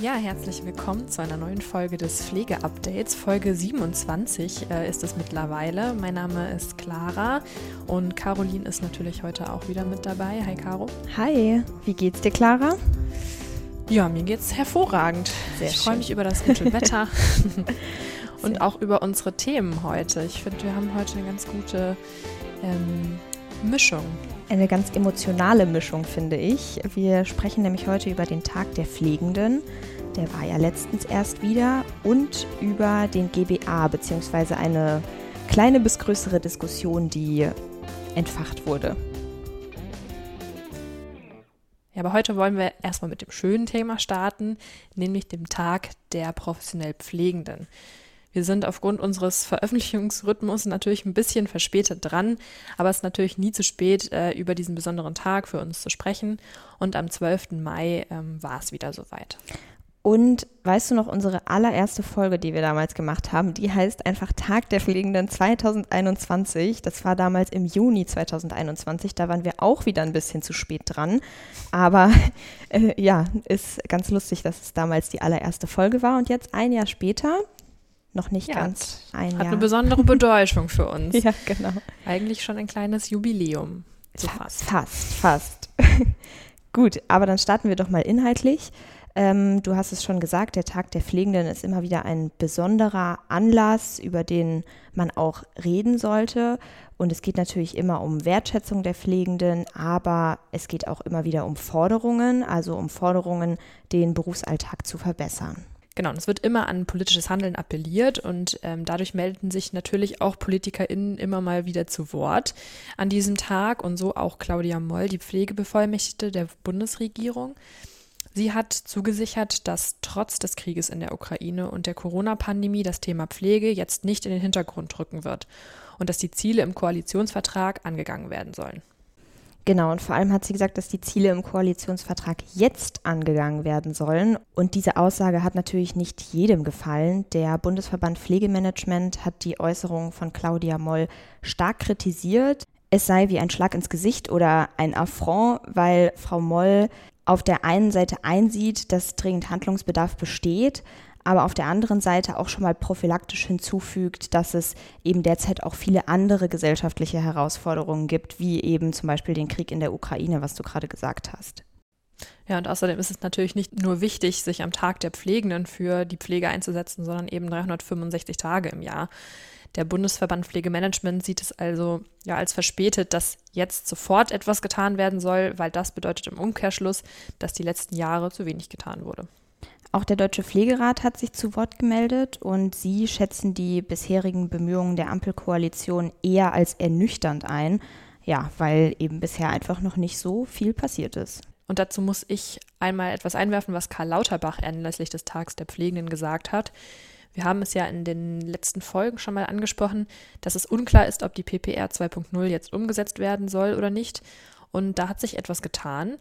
Ja, herzlich willkommen zu einer neuen Folge des Pflegeupdates. Folge 27 äh, ist es mittlerweile. Mein Name ist Clara und Caroline ist natürlich heute auch wieder mit dabei. Hi Caro. Hi, wie geht's dir, Clara? Ja, mir geht's hervorragend. Sehr ich freue mich über das gute Wetter und auch über unsere Themen heute. Ich finde, wir haben heute eine ganz gute ähm, Mischung. Eine ganz emotionale Mischung, finde ich. Wir sprechen nämlich heute über den Tag der Pflegenden. Der war ja letztens erst wieder. Und über den GBA, beziehungsweise eine kleine bis größere Diskussion, die entfacht wurde. Ja, aber heute wollen wir erstmal mit dem schönen Thema starten, nämlich dem Tag der professionell Pflegenden. Wir sind aufgrund unseres Veröffentlichungsrhythmus natürlich ein bisschen verspätet dran, aber es ist natürlich nie zu spät, äh, über diesen besonderen Tag für uns zu sprechen. Und am 12. Mai ähm, war es wieder soweit. Und weißt du noch, unsere allererste Folge, die wir damals gemacht haben, die heißt einfach Tag der Pflegenden 2021. Das war damals im Juni 2021. Da waren wir auch wieder ein bisschen zu spät dran. Aber äh, ja, ist ganz lustig, dass es damals die allererste Folge war. Und jetzt ein Jahr später, noch nicht ja, ganz ein hat Jahr. eine besondere Bedeutung für uns. ja, genau. Eigentlich schon ein kleines Jubiläum. So fast. Fast, fast. Gut, aber dann starten wir doch mal inhaltlich. Ähm, du hast es schon gesagt, der Tag der Pflegenden ist immer wieder ein besonderer Anlass, über den man auch reden sollte. Und es geht natürlich immer um Wertschätzung der Pflegenden, aber es geht auch immer wieder um Forderungen, also um Forderungen, den Berufsalltag zu verbessern. Genau, es wird immer an politisches Handeln appelliert und ähm, dadurch melden sich natürlich auch PolitikerInnen immer mal wieder zu Wort an diesem Tag und so auch Claudia Moll, die Pflegebevollmächtigte der Bundesregierung. Sie hat zugesichert, dass trotz des Krieges in der Ukraine und der Corona-Pandemie das Thema Pflege jetzt nicht in den Hintergrund rücken wird und dass die Ziele im Koalitionsvertrag angegangen werden sollen. Genau, und vor allem hat sie gesagt, dass die Ziele im Koalitionsvertrag jetzt angegangen werden sollen. Und diese Aussage hat natürlich nicht jedem gefallen. Der Bundesverband Pflegemanagement hat die Äußerung von Claudia Moll stark kritisiert. Es sei wie ein Schlag ins Gesicht oder ein Affront, weil Frau Moll auf der einen Seite einsieht, dass dringend Handlungsbedarf besteht, aber auf der anderen Seite auch schon mal prophylaktisch hinzufügt, dass es eben derzeit auch viele andere gesellschaftliche Herausforderungen gibt, wie eben zum Beispiel den Krieg in der Ukraine, was du gerade gesagt hast. Ja, und außerdem ist es natürlich nicht nur wichtig, sich am Tag der Pflegenden für die Pflege einzusetzen, sondern eben 365 Tage im Jahr. Der Bundesverband Pflegemanagement sieht es also ja als verspätet, dass jetzt sofort etwas getan werden soll, weil das bedeutet im Umkehrschluss, dass die letzten Jahre zu wenig getan wurde. Auch der Deutsche Pflegerat hat sich zu Wort gemeldet und sie schätzen die bisherigen Bemühungen der Ampelkoalition eher als ernüchternd ein. Ja, weil eben bisher einfach noch nicht so viel passiert ist. Und dazu muss ich einmal etwas einwerfen, was Karl Lauterbach anlässlich des Tags der Pflegenden gesagt hat. Wir haben es ja in den letzten Folgen schon mal angesprochen, dass es unklar ist, ob die PPR 2.0 jetzt umgesetzt werden soll oder nicht. Und da hat sich etwas getan.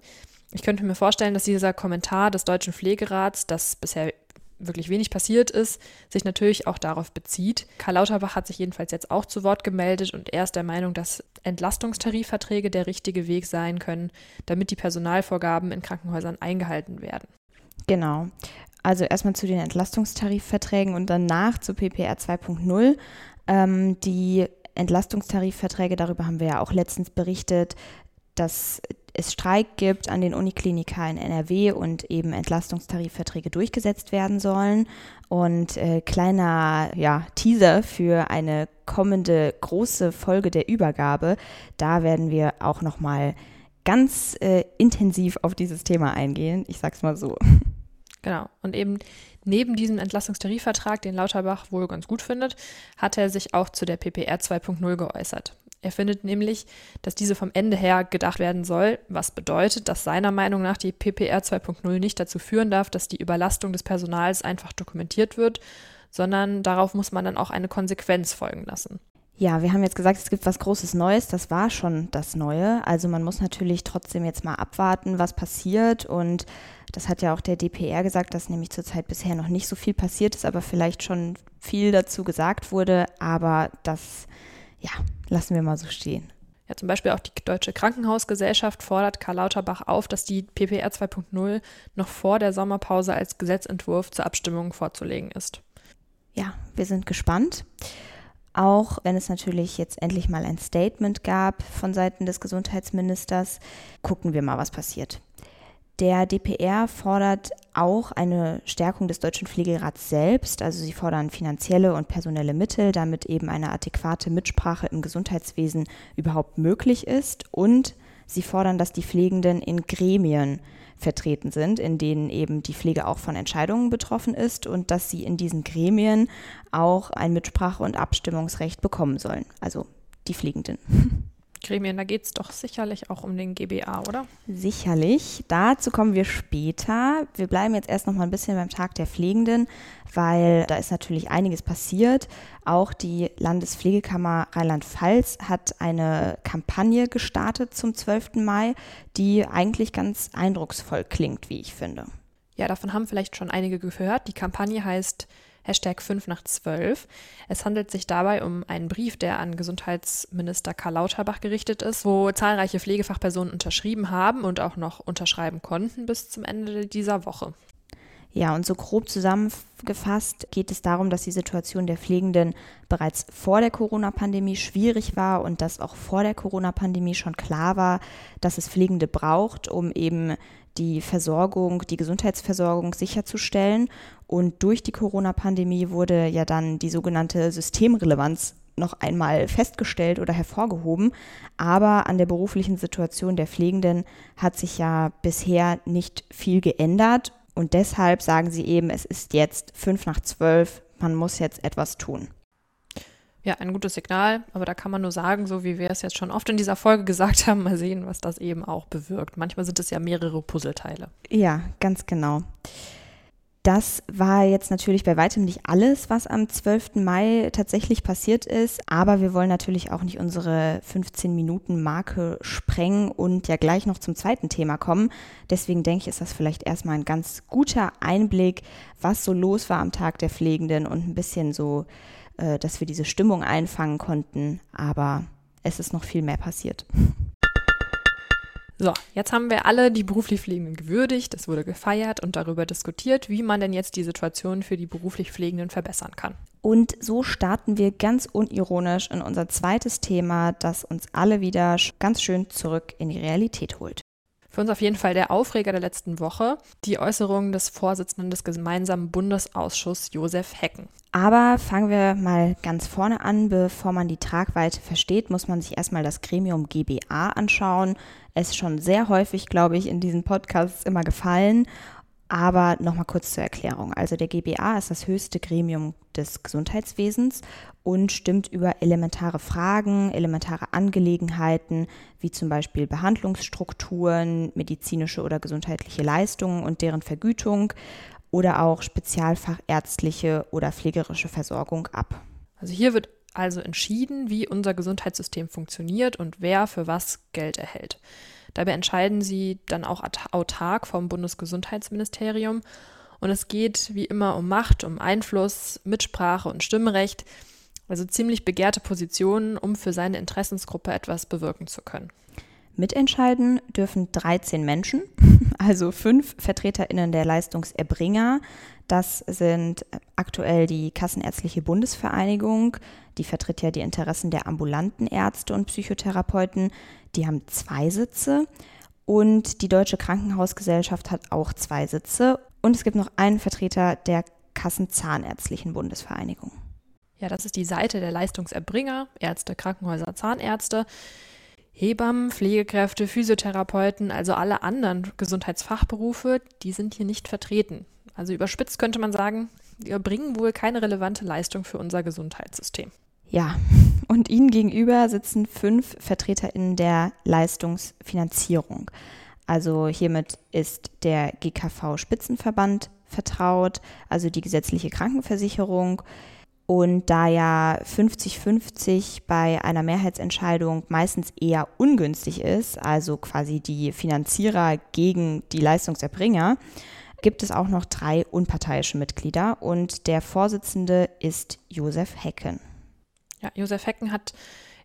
Ich könnte mir vorstellen, dass dieser Kommentar des Deutschen Pflegerats, dass bisher wirklich wenig passiert ist, sich natürlich auch darauf bezieht. Karl Lauterbach hat sich jedenfalls jetzt auch zu Wort gemeldet und er ist der Meinung, dass Entlastungstarifverträge der richtige Weg sein können, damit die Personalvorgaben in Krankenhäusern eingehalten werden. Genau. Also erstmal zu den Entlastungstarifverträgen und danach zu PPR 2.0. Ähm, die Entlastungstarifverträge, darüber haben wir ja auch letztens berichtet, dass es Streik gibt an den Uniklinika in NRW und eben Entlastungstarifverträge durchgesetzt werden sollen. Und äh, kleiner ja, Teaser für eine kommende große Folge der Übergabe, da werden wir auch nochmal ganz äh, intensiv auf dieses Thema eingehen. Ich sag's mal so. Genau. Und eben neben diesem Entlastungstarifvertrag, den Lauterbach wohl ganz gut findet, hat er sich auch zu der PPR 2.0 geäußert. Er findet nämlich, dass diese vom Ende her gedacht werden soll, was bedeutet, dass seiner Meinung nach die PPR 2.0 nicht dazu führen darf, dass die Überlastung des Personals einfach dokumentiert wird, sondern darauf muss man dann auch eine Konsequenz folgen lassen. Ja, wir haben jetzt gesagt, es gibt was Großes Neues. Das war schon das Neue. Also man muss natürlich trotzdem jetzt mal abwarten, was passiert. Und das hat ja auch der DPR gesagt, dass nämlich zurzeit bisher noch nicht so viel passiert ist, aber vielleicht schon viel dazu gesagt wurde. Aber das, ja, lassen wir mal so stehen. Ja, zum Beispiel auch die Deutsche Krankenhausgesellschaft fordert Karl Lauterbach auf, dass die PPR 2.0 noch vor der Sommerpause als Gesetzentwurf zur Abstimmung vorzulegen ist. Ja, wir sind gespannt. Auch wenn es natürlich jetzt endlich mal ein Statement gab von Seiten des Gesundheitsministers, gucken wir mal, was passiert. Der DPR fordert auch eine Stärkung des Deutschen Pflegerats selbst. Also sie fordern finanzielle und personelle Mittel, damit eben eine adäquate Mitsprache im Gesundheitswesen überhaupt möglich ist. Und sie fordern, dass die Pflegenden in Gremien vertreten sind, in denen eben die Pflege auch von Entscheidungen betroffen ist und dass sie in diesen Gremien auch ein Mitsprache- und Abstimmungsrecht bekommen sollen, also die Pflegenden. Gremien, da geht es doch sicherlich auch um den GBA, oder? Sicherlich. Dazu kommen wir später. Wir bleiben jetzt erst noch mal ein bisschen beim Tag der Pflegenden, weil da ist natürlich einiges passiert. Auch die Landespflegekammer Rheinland-Pfalz hat eine Kampagne gestartet zum 12. Mai, die eigentlich ganz eindrucksvoll klingt, wie ich finde. Ja, davon haben vielleicht schon einige gehört. Die Kampagne heißt Hashtag 5 nach 12. Es handelt sich dabei um einen Brief, der an Gesundheitsminister Karl Lauterbach gerichtet ist, wo zahlreiche Pflegefachpersonen unterschrieben haben und auch noch unterschreiben konnten bis zum Ende dieser Woche. Ja, und so grob zusammengefasst geht es darum, dass die Situation der Pflegenden bereits vor der Corona-Pandemie schwierig war und dass auch vor der Corona-Pandemie schon klar war, dass es Pflegende braucht, um eben die Versorgung, die Gesundheitsversorgung sicherzustellen. Und durch die Corona-Pandemie wurde ja dann die sogenannte Systemrelevanz noch einmal festgestellt oder hervorgehoben. Aber an der beruflichen Situation der Pflegenden hat sich ja bisher nicht viel geändert. Und deshalb sagen sie eben, es ist jetzt fünf nach zwölf, man muss jetzt etwas tun. Ja, ein gutes Signal, aber da kann man nur sagen, so wie wir es jetzt schon oft in dieser Folge gesagt haben, mal sehen, was das eben auch bewirkt. Manchmal sind es ja mehrere Puzzleteile. Ja, ganz genau. Das war jetzt natürlich bei weitem nicht alles, was am 12. Mai tatsächlich passiert ist, aber wir wollen natürlich auch nicht unsere 15-Minuten-Marke sprengen und ja gleich noch zum zweiten Thema kommen. Deswegen denke ich, ist das vielleicht erstmal ein ganz guter Einblick, was so los war am Tag der Pflegenden und ein bisschen so, äh, dass wir diese Stimmung einfangen konnten. Aber es ist noch viel mehr passiert. So, jetzt haben wir alle die beruflich Pflegenden gewürdigt, es wurde gefeiert und darüber diskutiert, wie man denn jetzt die Situation für die beruflich Pflegenden verbessern kann. Und so starten wir ganz unironisch in unser zweites Thema, das uns alle wieder ganz schön zurück in die Realität holt. Für uns auf jeden Fall der Aufreger der letzten Woche, die Äußerungen des Vorsitzenden des gemeinsamen Bundesausschusses Josef Hecken. Aber fangen wir mal ganz vorne an. Bevor man die Tragweite versteht, muss man sich erstmal das Gremium GBA anschauen. Es ist schon sehr häufig, glaube ich, in diesen Podcasts immer gefallen. Aber nochmal kurz zur Erklärung. Also der GBA ist das höchste Gremium des Gesundheitswesens und stimmt über elementare Fragen, elementare Angelegenheiten, wie zum Beispiel Behandlungsstrukturen, medizinische oder gesundheitliche Leistungen und deren Vergütung oder auch spezialfachärztliche oder pflegerische Versorgung ab. Also hier wird also entschieden, wie unser Gesundheitssystem funktioniert und wer für was Geld erhält. Dabei entscheiden sie dann auch autark vom Bundesgesundheitsministerium. Und es geht wie immer um Macht, um Einfluss, Mitsprache und Stimmrecht. Also ziemlich begehrte Positionen, um für seine Interessensgruppe etwas bewirken zu können. Mitentscheiden dürfen 13 Menschen, also fünf VertreterInnen der Leistungserbringer. Das sind aktuell die Kassenärztliche Bundesvereinigung, die vertritt ja die Interessen der ambulanten Ärzte und Psychotherapeuten. Die haben zwei Sitze. Und die Deutsche Krankenhausgesellschaft hat auch zwei Sitze. Und es gibt noch einen Vertreter der Kassenzahnärztlichen Bundesvereinigung. Ja, das ist die Seite der Leistungserbringer, Ärzte, Krankenhäuser, Zahnärzte. Hebammen, Pflegekräfte, Physiotherapeuten, also alle anderen Gesundheitsfachberufe, die sind hier nicht vertreten. Also überspitzt könnte man sagen, wir bringen wohl keine relevante Leistung für unser Gesundheitssystem. Ja, und ihnen gegenüber sitzen fünf VertreterInnen der Leistungsfinanzierung. Also hiermit ist der GKV Spitzenverband vertraut, also die gesetzliche Krankenversicherung. Und da ja 50-50 bei einer Mehrheitsentscheidung meistens eher ungünstig ist, also quasi die Finanzierer gegen die Leistungserbringer, gibt es auch noch drei unparteiische Mitglieder und der Vorsitzende ist Josef Hecken. Ja, Josef Hecken hat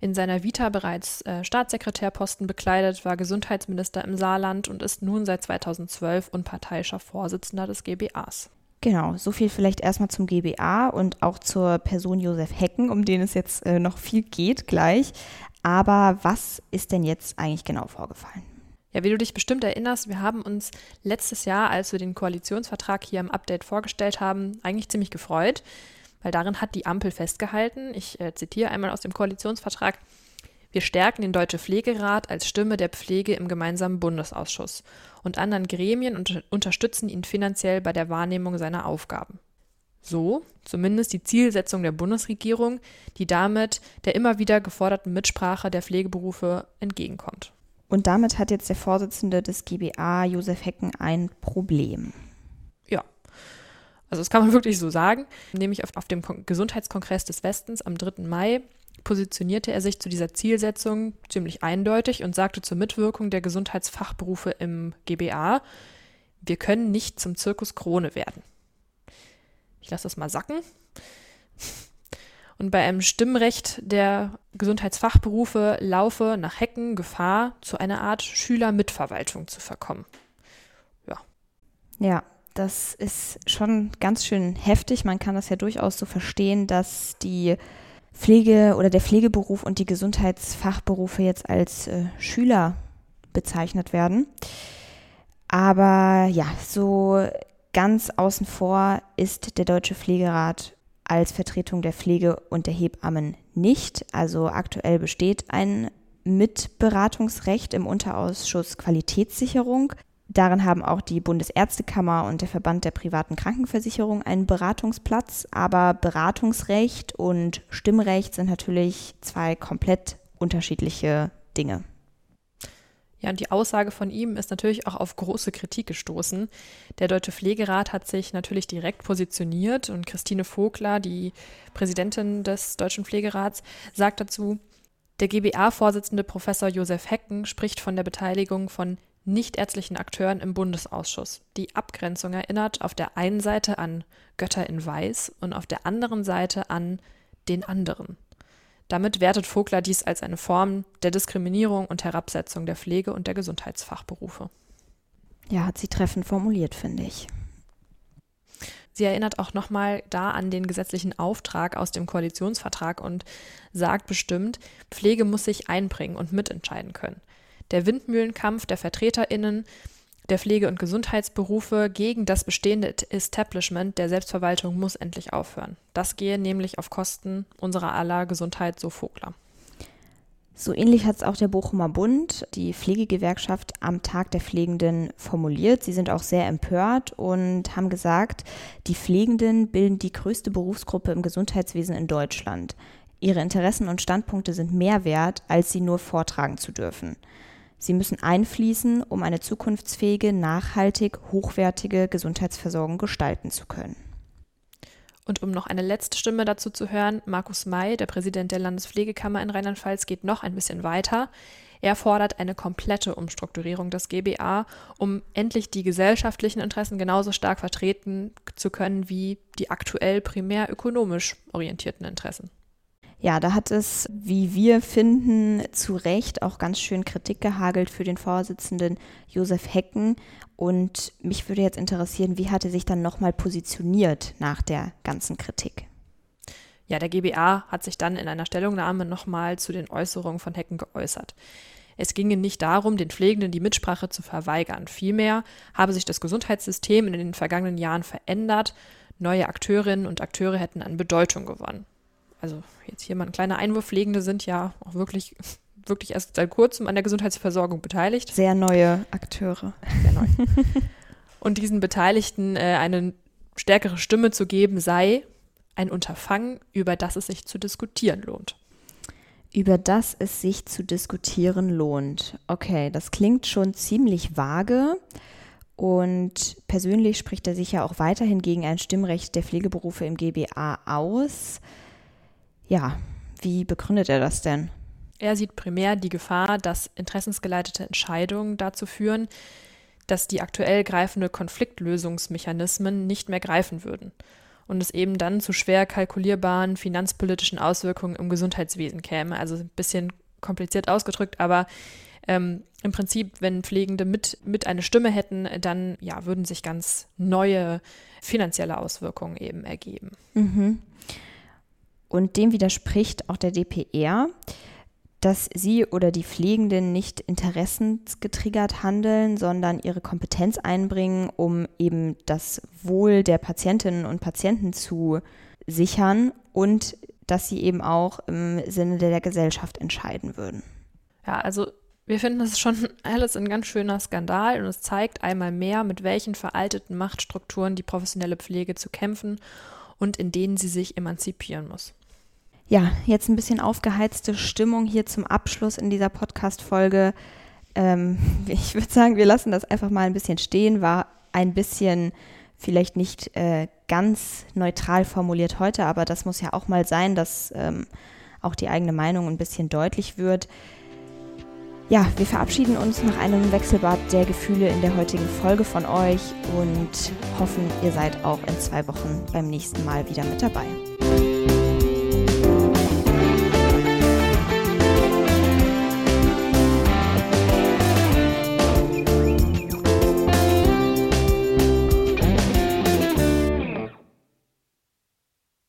in seiner Vita bereits äh, Staatssekretärposten bekleidet, war Gesundheitsminister im Saarland und ist nun seit 2012 unparteiischer Vorsitzender des GBAs. Genau, so viel vielleicht erstmal zum GBA und auch zur Person Josef Hecken, um den es jetzt äh, noch viel geht gleich. Aber was ist denn jetzt eigentlich genau vorgefallen? Ja, wie du dich bestimmt erinnerst, wir haben uns letztes Jahr, als wir den Koalitionsvertrag hier im Update vorgestellt haben, eigentlich ziemlich gefreut weil darin hat die Ampel festgehalten, ich äh, zitiere einmal aus dem Koalitionsvertrag, wir stärken den Deutsche Pflegerat als Stimme der Pflege im gemeinsamen Bundesausschuss und anderen Gremien und unterstützen ihn finanziell bei der Wahrnehmung seiner Aufgaben. So zumindest die Zielsetzung der Bundesregierung, die damit der immer wieder geforderten Mitsprache der Pflegeberufe entgegenkommt. Und damit hat jetzt der Vorsitzende des GBA, Josef Hecken, ein Problem. Also das kann man wirklich so sagen. Nämlich auf, auf dem Gesundheitskongress des Westens am 3. Mai positionierte er sich zu dieser Zielsetzung ziemlich eindeutig und sagte zur Mitwirkung der Gesundheitsfachberufe im GBA, wir können nicht zum Zirkus Krone werden. Ich lasse das mal sacken. Und bei einem Stimmrecht der Gesundheitsfachberufe laufe nach Hecken Gefahr, zu einer Art Schülermitverwaltung zu verkommen. Ja. Ja, das ist schon ganz schön heftig. Man kann das ja durchaus so verstehen, dass die Pflege oder der Pflegeberuf und die Gesundheitsfachberufe jetzt als äh, Schüler bezeichnet werden. Aber ja, so ganz außen vor ist der Deutsche Pflegerat als Vertretung der Pflege und der Hebammen nicht. Also aktuell besteht ein Mitberatungsrecht im Unterausschuss Qualitätssicherung. Darin haben auch die Bundesärztekammer und der Verband der privaten Krankenversicherung einen Beratungsplatz, aber Beratungsrecht und Stimmrecht sind natürlich zwei komplett unterschiedliche Dinge. Ja, und die Aussage von ihm ist natürlich auch auf große Kritik gestoßen. Der Deutsche Pflegerat hat sich natürlich direkt positioniert und Christine Vogler, die Präsidentin des Deutschen Pflegerats, sagt dazu, der GBA-Vorsitzende Professor Josef Hecken spricht von der Beteiligung von nichtärztlichen Akteuren im Bundesausschuss. Die Abgrenzung erinnert auf der einen Seite an Götter in Weiß und auf der anderen Seite an den anderen. Damit wertet Vogler dies als eine Form der Diskriminierung und Herabsetzung der Pflege- und der Gesundheitsfachberufe. Ja, hat sie treffend formuliert, finde ich. Sie erinnert auch nochmal da an den gesetzlichen Auftrag aus dem Koalitionsvertrag und sagt bestimmt, Pflege muss sich einbringen und mitentscheiden können. Der Windmühlenkampf der VertreterInnen der Pflege- und Gesundheitsberufe gegen das bestehende Establishment der Selbstverwaltung muss endlich aufhören. Das gehe nämlich auf Kosten unserer aller Gesundheit, so Vogler. So ähnlich hat es auch der Bochumer Bund, die Pflegegewerkschaft am Tag der Pflegenden formuliert. Sie sind auch sehr empört und haben gesagt, die Pflegenden bilden die größte Berufsgruppe im Gesundheitswesen in Deutschland. Ihre Interessen und Standpunkte sind mehr wert, als sie nur vortragen zu dürfen. Sie müssen einfließen, um eine zukunftsfähige, nachhaltig, hochwertige Gesundheitsversorgung gestalten zu können. Und um noch eine letzte Stimme dazu zu hören, Markus May, der Präsident der Landespflegekammer in Rheinland-Pfalz, geht noch ein bisschen weiter. Er fordert eine komplette Umstrukturierung des GBA, um endlich die gesellschaftlichen Interessen genauso stark vertreten zu können wie die aktuell primär ökonomisch orientierten Interessen. Ja, da hat es, wie wir finden, zu Recht auch ganz schön Kritik gehagelt für den Vorsitzenden Josef Hecken. Und mich würde jetzt interessieren, wie hat er sich dann nochmal positioniert nach der ganzen Kritik? Ja, der GBA hat sich dann in einer Stellungnahme nochmal zu den Äußerungen von Hecken geäußert. Es ginge nicht darum, den Pflegenden die Mitsprache zu verweigern. Vielmehr habe sich das Gesundheitssystem in den vergangenen Jahren verändert. Neue Akteurinnen und Akteure hätten an Bedeutung gewonnen also jetzt hier mal ein kleiner Einwurf, Pflegende sind ja auch wirklich wirklich erst seit kurzem an der Gesundheitsversorgung beteiligt. Sehr neue Akteure. Sehr neu. Und diesen Beteiligten äh, eine stärkere Stimme zu geben, sei ein Unterfangen, über das es sich zu diskutieren lohnt. Über das es sich zu diskutieren lohnt. Okay, das klingt schon ziemlich vage. Und persönlich spricht er sich ja auch weiterhin gegen ein Stimmrecht der Pflegeberufe im GBA aus. Ja, wie begründet er das denn? Er sieht primär die Gefahr, dass interessensgeleitete Entscheidungen dazu führen, dass die aktuell greifende Konfliktlösungsmechanismen nicht mehr greifen würden und es eben dann zu schwer kalkulierbaren finanzpolitischen Auswirkungen im Gesundheitswesen käme. Also ein bisschen kompliziert ausgedrückt, aber ähm, im Prinzip, wenn Pflegende mit, mit eine Stimme hätten, dann ja, würden sich ganz neue finanzielle Auswirkungen eben ergeben. Mhm. Und dem widerspricht auch der DPR dass sie oder die Pflegenden nicht interessensgetriggert handeln, sondern ihre Kompetenz einbringen, um eben das Wohl der Patientinnen und Patienten zu sichern und dass sie eben auch im Sinne der Gesellschaft entscheiden würden. Ja, also wir finden das schon alles ein ganz schöner Skandal und es zeigt einmal mehr, mit welchen veralteten Machtstrukturen die professionelle Pflege zu kämpfen und in denen sie sich emanzipieren muss. Ja, jetzt ein bisschen aufgeheizte Stimmung hier zum Abschluss in dieser Podcast-Folge. Ähm, ich würde sagen, wir lassen das einfach mal ein bisschen stehen. War ein bisschen vielleicht nicht äh, ganz neutral formuliert heute, aber das muss ja auch mal sein, dass ähm, auch die eigene Meinung ein bisschen deutlich wird. Ja, wir verabschieden uns nach einem Wechselbad der Gefühle in der heutigen Folge von euch und hoffen, ihr seid auch in zwei Wochen beim nächsten Mal wieder mit dabei.